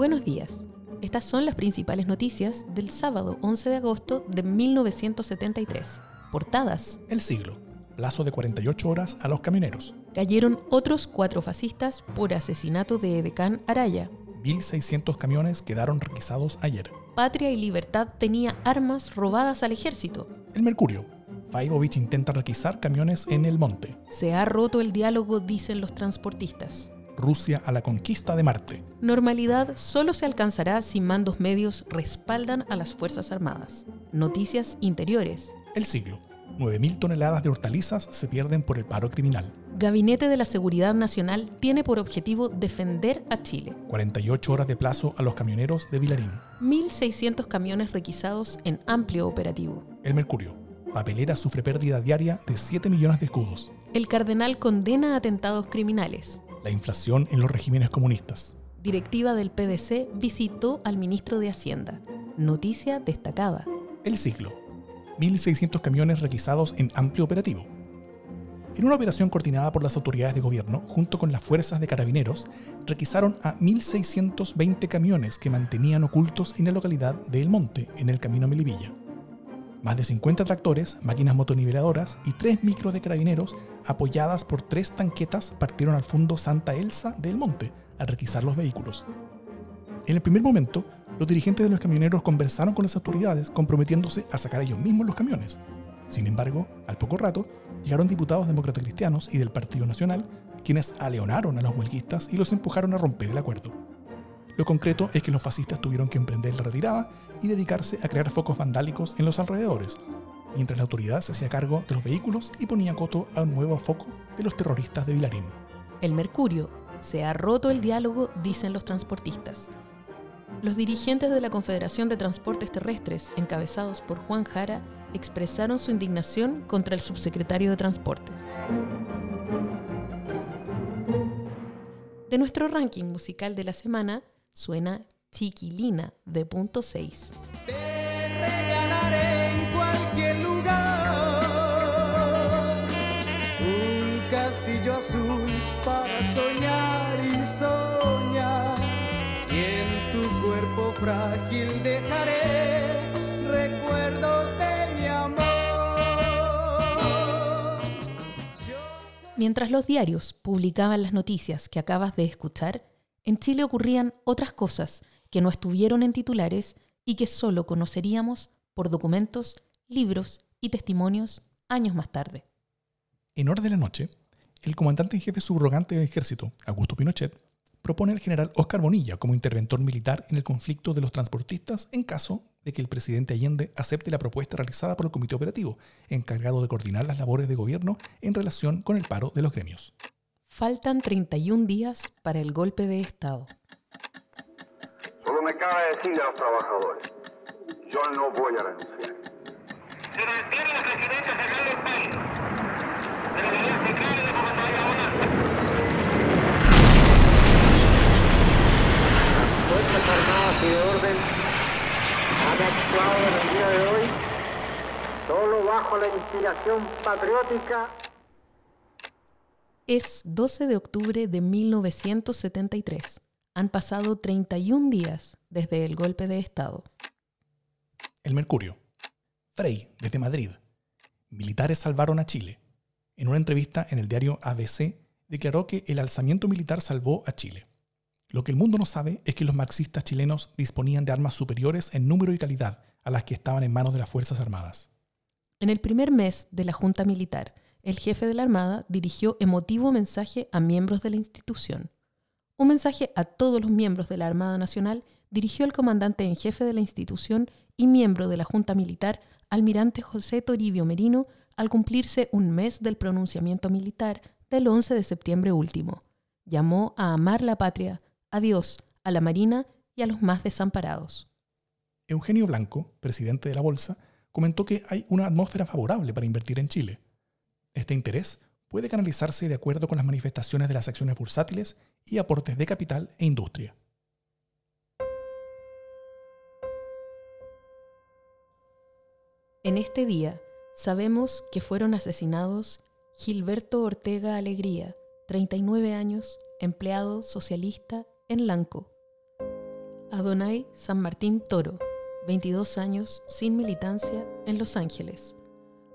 Buenos días. Estas son las principales noticias del sábado 11 de agosto de 1973. Portadas. El siglo. Plazo de 48 horas a los camioneros. Cayeron otros cuatro fascistas por asesinato de Edecán Araya. 1.600 camiones quedaron requisados ayer. Patria y Libertad tenía armas robadas al ejército. El Mercurio. Faibovich intenta requisar camiones en el monte. Se ha roto el diálogo, dicen los transportistas. Rusia a la conquista de Marte. Normalidad solo se alcanzará si mandos medios respaldan a las Fuerzas Armadas. Noticias interiores. El siglo. 9.000 toneladas de hortalizas se pierden por el paro criminal. Gabinete de la Seguridad Nacional tiene por objetivo defender a Chile. 48 horas de plazo a los camioneros de Vilarín. 1.600 camiones requisados en amplio operativo. El Mercurio. Papelera sufre pérdida diaria de 7 millones de escudos. El cardenal condena atentados criminales. La inflación en los regímenes comunistas. Directiva del PDC visitó al ministro de Hacienda. Noticia destacada. El siglo. 1.600 camiones requisados en amplio operativo. En una operación coordinada por las autoridades de gobierno, junto con las fuerzas de carabineros, requisaron a 1.620 camiones que mantenían ocultos en la localidad de El Monte, en el camino a Melipilla. Más de 50 tractores, máquinas motoniveladoras y tres micros de carabineros, apoyadas por tres tanquetas, partieron al fondo Santa Elsa del Monte a requisar los vehículos. En el primer momento, los dirigentes de los camioneros conversaron con las autoridades comprometiéndose a sacar ellos mismos los camiones. Sin embargo, al poco rato, llegaron diputados demócratas cristianos y del Partido Nacional, quienes aleonaron a los huelguistas y los empujaron a romper el acuerdo. Lo concreto es que los fascistas tuvieron que emprender la retirada y dedicarse a crear focos vandálicos en los alrededores, mientras la autoridad se hacía cargo de los vehículos y ponía coto a un nuevo foco de los terroristas de Vilarín. El Mercurio. Se ha roto el diálogo, dicen los transportistas. Los dirigentes de la Confederación de Transportes Terrestres, encabezados por Juan Jara, expresaron su indignación contra el subsecretario de Transportes. De nuestro ranking musical de la semana, suena Chiquilina de punto 6. Te regalaré en cualquier lugar un castillo azul para soñar y soñar. Y en tu cuerpo frágil dejaré recuerdos de mi amor. Mientras los diarios publicaban las noticias que acabas de escuchar, en Chile ocurrían otras cosas que no estuvieron en titulares y que solo conoceríamos por documentos, libros y testimonios años más tarde. En hora de la noche, el comandante en jefe subrogante del ejército, Augusto Pinochet, propone al general Oscar Bonilla como interventor militar en el conflicto de los transportistas en caso de que el presidente Allende acepte la propuesta realizada por el comité operativo, encargado de coordinar las labores de gobierno en relación con el paro de los gremios. Faltan 31 días para el golpe de Estado. Solo me cabe decirle a los trabajadores, yo no voy a renunciar. Se mantiene la presidencia federal del país. De la manera central y de comandante Fuerzas Armadas y de Orden han actuado en el día de hoy solo bajo la inspiración patriótica Es 12 de octubre de 1973. Han pasado 31 días desde el golpe de Estado. El Mercurio. Frey, desde Madrid. Militares salvaron a Chile. En una entrevista en el diario ABC, declaró que el alzamiento militar salvó a Chile. Lo que el mundo no sabe es que los marxistas chilenos disponían de armas superiores en número y calidad a las que estaban en manos de las Fuerzas Armadas. En el primer mes de la Junta Militar, el jefe de la Armada dirigió emotivo mensaje a miembros de la institución. Un mensaje a todos los miembros de la Armada Nacional dirigió el comandante en jefe de la institución y miembro de la Junta Militar, almirante José Toribio Merino, al cumplirse un mes del pronunciamiento militar del 11 de septiembre último. Llamó a amar la patria, a Dios, a la Marina y a los más desamparados. Eugenio Blanco, presidente de la Bolsa, comentó que hay una atmósfera favorable para invertir en Chile. Este interés puede canalizarse de acuerdo con las manifestaciones de las acciones bursátiles y aportes de capital e industria. En este día sabemos que fueron asesinados Gilberto Ortega Alegría, 39 años, empleado socialista en Lanco. Adonai San Martín Toro, 22 años, sin militancia en Los Ángeles.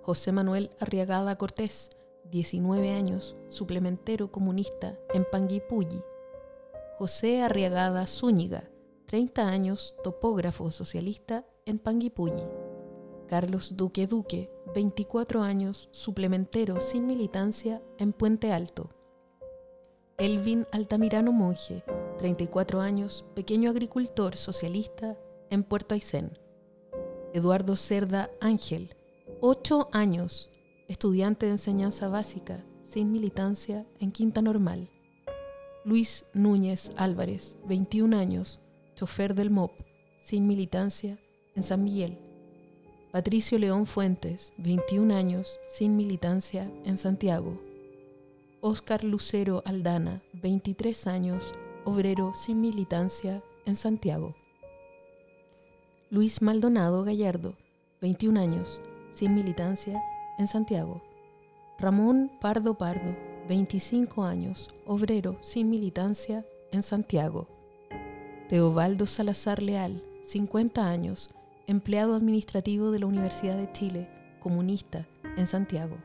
José Manuel Arriagada Cortés, 19 años, suplementero comunista en Panguipulli. José Arriagada Zúñiga, 30 años, topógrafo socialista en Panguipulli. Carlos Duque Duque, 24 años, suplementero sin militancia en Puente Alto. Elvin Altamirano Monje, 34 años, pequeño agricultor socialista en Puerto Aysén. Eduardo Cerda Ángel, 8 años, estudiante de enseñanza básica, sin militancia en Quinta Normal. Luis Núñez Álvarez, 21 años, chofer del MOP, sin militancia en San Miguel. Patricio León Fuentes, 21 años, sin militancia en Santiago. Óscar Lucero Aldana, 23 años, obrero sin militancia en Santiago. Luis Maldonado Gallardo, 21 años, sin militancia en Santiago. Ramón Pardo Pardo, 25 años, obrero sin militancia en Santiago. Teobaldo Salazar Leal, 50 años, empleado administrativo de la Universidad de Chile, comunista, en Santiago.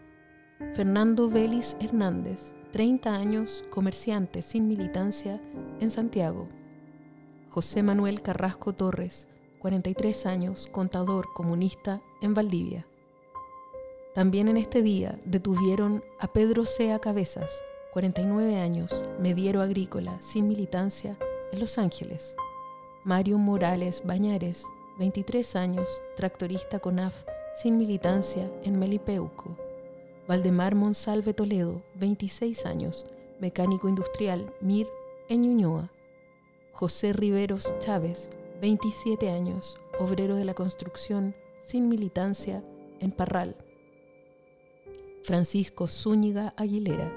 Fernando Vélez Hernández, 30 años, comerciante sin militancia, en Santiago. José Manuel Carrasco Torres, 43 años, contador comunista, en Valdivia. También en este día detuvieron a Pedro Sea Cabezas, 49 años, mediero agrícola, sin militancia, en Los Ángeles. Mario Morales Bañares, 23 años, tractorista CONAF, sin militancia en Melipeuco. Valdemar Monsalve Toledo, 26 años, mecánico industrial, MIR, en Ñuñoa. José Riveros Chávez, 27 años, obrero de la construcción, sin militancia, en Parral. Francisco Zúñiga Aguilera,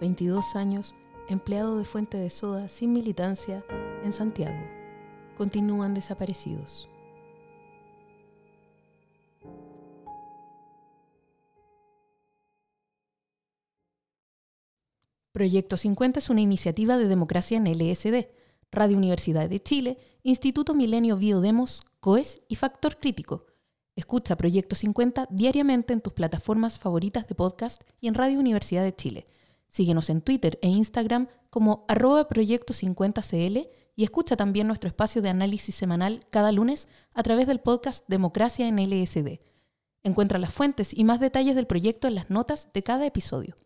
22 años, empleado de Fuente de Soda, sin militancia, en Santiago. Continúan desaparecidos. Proyecto 50 es una iniciativa de democracia en LSD, Radio Universidad de Chile, Instituto Milenio Biodemos, COES y Factor Crítico. Escucha Proyecto 50 diariamente en tus plataformas favoritas de podcast y en Radio Universidad de Chile. Síguenos en Twitter e Instagram como arroba Proyecto 50CL y escucha también nuestro espacio de análisis semanal cada lunes a través del podcast Democracia en LSD. Encuentra las fuentes y más detalles del proyecto en las notas de cada episodio.